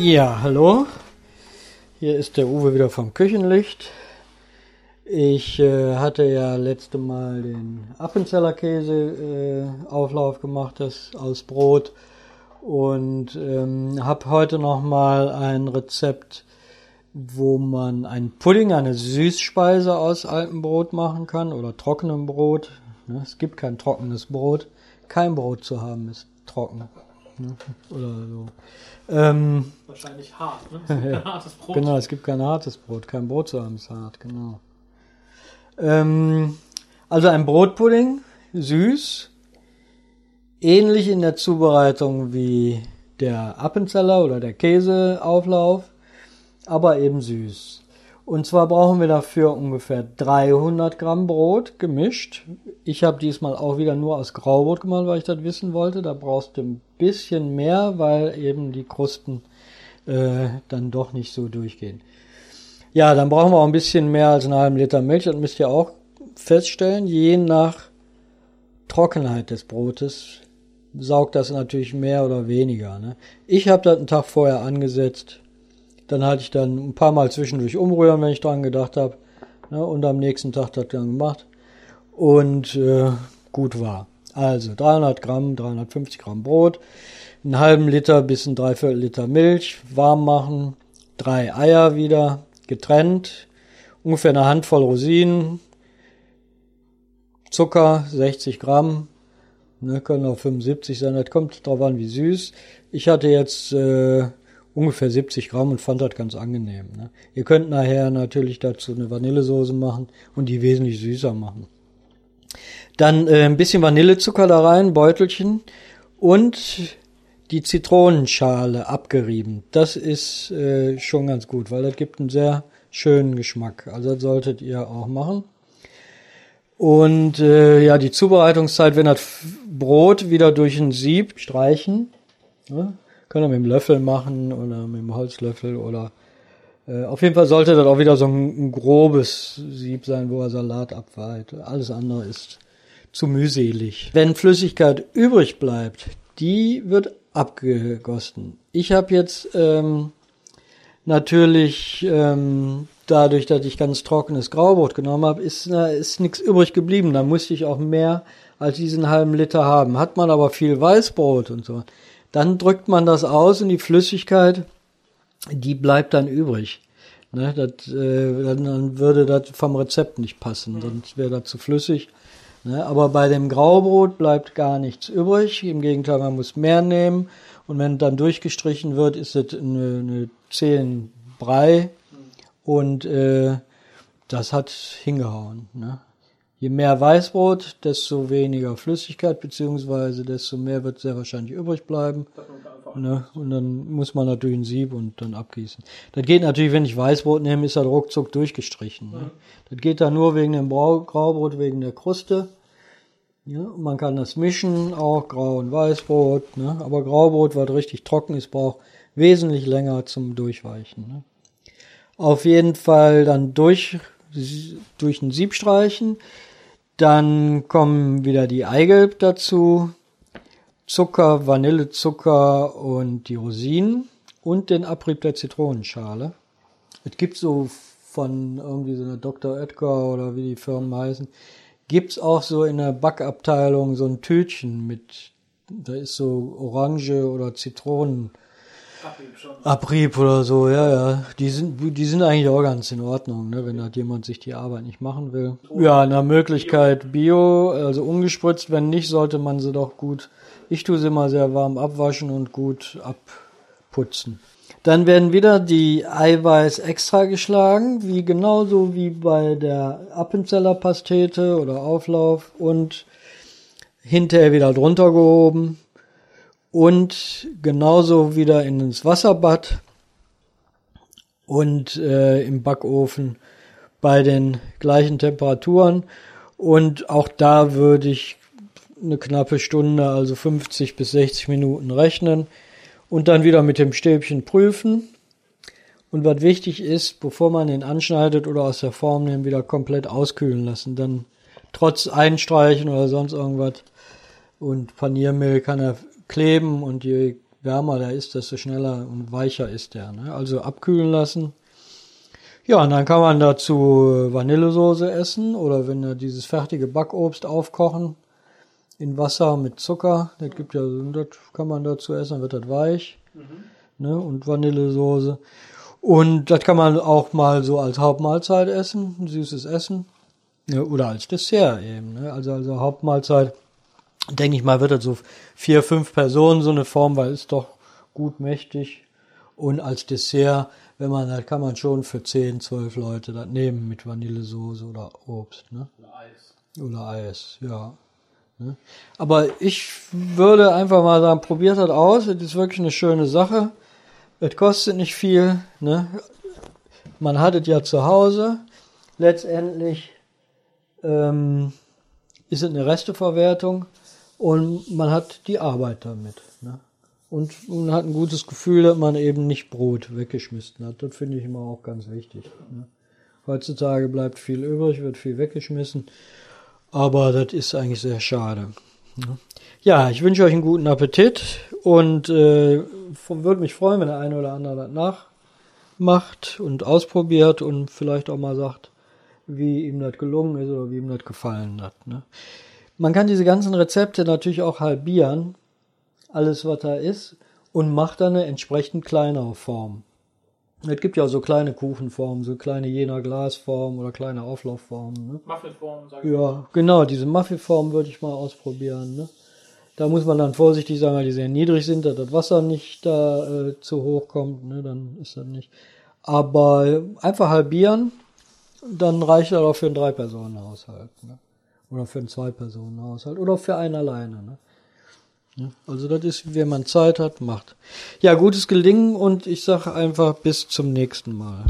Ja, hallo. Hier ist der Uwe wieder vom Küchenlicht. Ich äh, hatte ja letzte Mal den Appenzeller Käse äh, Auflauf gemacht, das aus Brot und ähm, habe heute noch mal ein Rezept, wo man einen Pudding, eine Süßspeise aus altem Brot machen kann oder trockenem Brot. Ne? Es gibt kein trockenes Brot. Kein Brot zu haben ist trocken. Ne? Oder so. Ähm, Wahrscheinlich hart, ne? Es gibt kein hartes Brot. Genau, es gibt kein hartes Brot. Kein Brot zu haben ist hart, genau. Ähm, also ein Brotpudding, süß, ähnlich in der Zubereitung wie der Appenzeller oder der Käseauflauf, aber eben süß. Und zwar brauchen wir dafür ungefähr 300 Gramm Brot gemischt. Ich habe diesmal auch wieder nur aus Graubrot gemacht, weil ich das wissen wollte. Da brauchst du ein bisschen mehr, weil eben die Krusten äh, dann doch nicht so durchgehen. Ja, dann brauchen wir auch ein bisschen mehr als einen halben Liter Milch. Das müsst ihr auch feststellen. Je nach Trockenheit des Brotes saugt das natürlich mehr oder weniger. Ne? Ich habe das einen Tag vorher angesetzt dann hatte ich dann ein paar Mal zwischendurch umrühren, wenn ich dran gedacht habe. Ne, und am nächsten Tag das dann gemacht. Und äh, gut war. Also 300 Gramm, 350 Gramm Brot, einen halben Liter bis ein Dreiviertel Liter Milch, warm machen, drei Eier wieder, getrennt, ungefähr eine Handvoll Rosinen, Zucker 60 Gramm, ne, können auch 75 sein, das kommt drauf an, wie süß. Ich hatte jetzt äh, ungefähr 70 Gramm und fand das ganz angenehm. Ne? Ihr könnt nachher natürlich dazu eine Vanillesoße machen und die wesentlich süßer machen. Dann äh, ein bisschen Vanillezucker da rein, Beutelchen und die Zitronenschale abgerieben. Das ist äh, schon ganz gut, weil das gibt einen sehr schönen Geschmack. Also das solltet ihr auch machen. Und äh, ja, die Zubereitungszeit, wenn das Brot wieder durch ein Sieb streichen, ne? Könnt ihr mit dem Löffel machen oder mit dem Holzlöffel oder äh, auf jeden Fall sollte das auch wieder so ein, ein grobes Sieb sein, wo er Salat abweiht. Alles andere ist zu mühselig. Wenn Flüssigkeit übrig bleibt, die wird abgegossen. Ich habe jetzt ähm, natürlich ähm, dadurch, dass ich ganz trockenes Graubrot genommen habe, ist, ist nichts übrig geblieben. Da musste ich auch mehr als diesen halben Liter haben. Hat man aber viel Weißbrot und so, dann drückt man das aus und die Flüssigkeit, die bleibt dann übrig. Ne, das, äh, dann würde das vom Rezept nicht passen, sonst wäre das zu flüssig. Ne, aber bei dem Graubrot bleibt gar nichts übrig. Im Gegenteil, man muss mehr nehmen. Und wenn dann durchgestrichen wird, ist es eine, eine zähen Brei. Und äh, das hat hingehauen. Ne? Je mehr Weißbrot, desto weniger Flüssigkeit, beziehungsweise desto mehr wird sehr wahrscheinlich übrig bleiben. Ne? Und dann muss man natürlich ein Sieb und dann abgießen. Das geht natürlich, wenn ich Weißbrot nehme, ist das ruckzuck durchgestrichen. Ne? Das geht dann nur wegen dem Brau Graubrot, wegen der Kruste. Ja, man kann das mischen, auch Grau- und Weißbrot. Ne? Aber Graubrot, was richtig trocken ist, braucht wesentlich länger zum Durchweichen. Ne? Auf jeden Fall dann durch, durch ein Sieb streichen dann kommen wieder die Eigelb dazu, Zucker, Vanillezucker und die Rosinen und den Abrieb der Zitronenschale. Es gibt so von irgendwie so einer Dr. Oetker oder wie die Firmen heißen, gibt's auch so in der Backabteilung so ein Tütchen mit, da ist so Orange oder Zitronen Abrieb oder so, ja, ja. Die sind, die sind eigentlich auch ganz in Ordnung, ne, wenn halt jemand sich die Arbeit nicht machen will. Ja, eine Möglichkeit Bio, also ungespritzt, wenn nicht, sollte man sie doch gut, ich tue sie mal sehr warm abwaschen und gut abputzen. Dann werden wieder die Eiweiß extra geschlagen, wie genauso wie bei der Appenzeller Pastete oder Auflauf und hinterher wieder drunter gehoben und genauso wieder ins Wasserbad und äh, im Backofen bei den gleichen Temperaturen. Und auch da würde ich eine knappe Stunde, also 50 bis 60 Minuten rechnen und dann wieder mit dem Stäbchen prüfen. Und was wichtig ist, bevor man ihn anschneidet oder aus der Form nimmt, wieder komplett auskühlen lassen. Dann trotz Einstreichen oder sonst irgendwas und Paniermehl kann er kleben und je wärmer der ist, desto schneller und weicher ist der. Ne? Also abkühlen lassen. Ja, und dann kann man dazu Vanillesoße essen oder wenn ihr dieses fertige Backobst aufkochen in Wasser mit Zucker, das gibt ja, das kann man dazu essen, dann wird das weich. Ne? Und Vanillesoße. Und das kann man auch mal so als Hauptmahlzeit essen, süßes Essen. Ja, oder als Dessert eben. Ne? Also, also Hauptmahlzeit, denke ich mal, wird das so vier, fünf Personen so eine Form, weil es doch gut mächtig. Und als Dessert, wenn man, das kann man schon für zehn, zwölf Leute das nehmen mit Vanillesoße oder Obst. Ne? Oder Eis. Oder Eis, ja. Ne? Aber ich würde einfach mal sagen, probiert das aus. Es ist wirklich eine schöne Sache. Es kostet nicht viel. Ne? Man hat es ja zu Hause. Letztendlich ähm, ist es eine Resteverwertung und man hat die Arbeit damit. Ne? Und man hat ein gutes Gefühl, dass man eben nicht Brot weggeschmissen hat. Das finde ich immer auch ganz wichtig. Ne? Heutzutage bleibt viel übrig, wird viel weggeschmissen. Aber das ist eigentlich sehr schade. Ne? Ja, ich wünsche euch einen guten Appetit und äh, würde mich freuen, wenn der eine oder andere das nachmacht und ausprobiert und vielleicht auch mal sagt, wie ihm das gelungen ist oder wie ihm das gefallen hat. Ne? Man kann diese ganzen Rezepte natürlich auch halbieren, alles was da ist, und macht dann eine entsprechend kleinere Form. Es gibt ja so kleine Kuchenformen, so kleine jener Glasformen oder kleine Auflaufformen. Ne? Muffinform, sag ich Ja, genau, diese Muffinform würde ich mal ausprobieren. Ne? Da muss man dann vorsichtig sein, weil die sehr niedrig sind, dass das Wasser nicht da äh, zu hoch kommt, ne? dann ist das nicht. Aber einfach halbieren, dann reicht das auch für einen Drei-Personen-Haushalt. Ne? Oder für einen Zwei-Personen-Haushalt oder für einen alleine. Ne? Ja, Also das ist, wenn man Zeit hat, macht. Ja, gutes Gelingen und ich sage einfach bis zum nächsten Mal.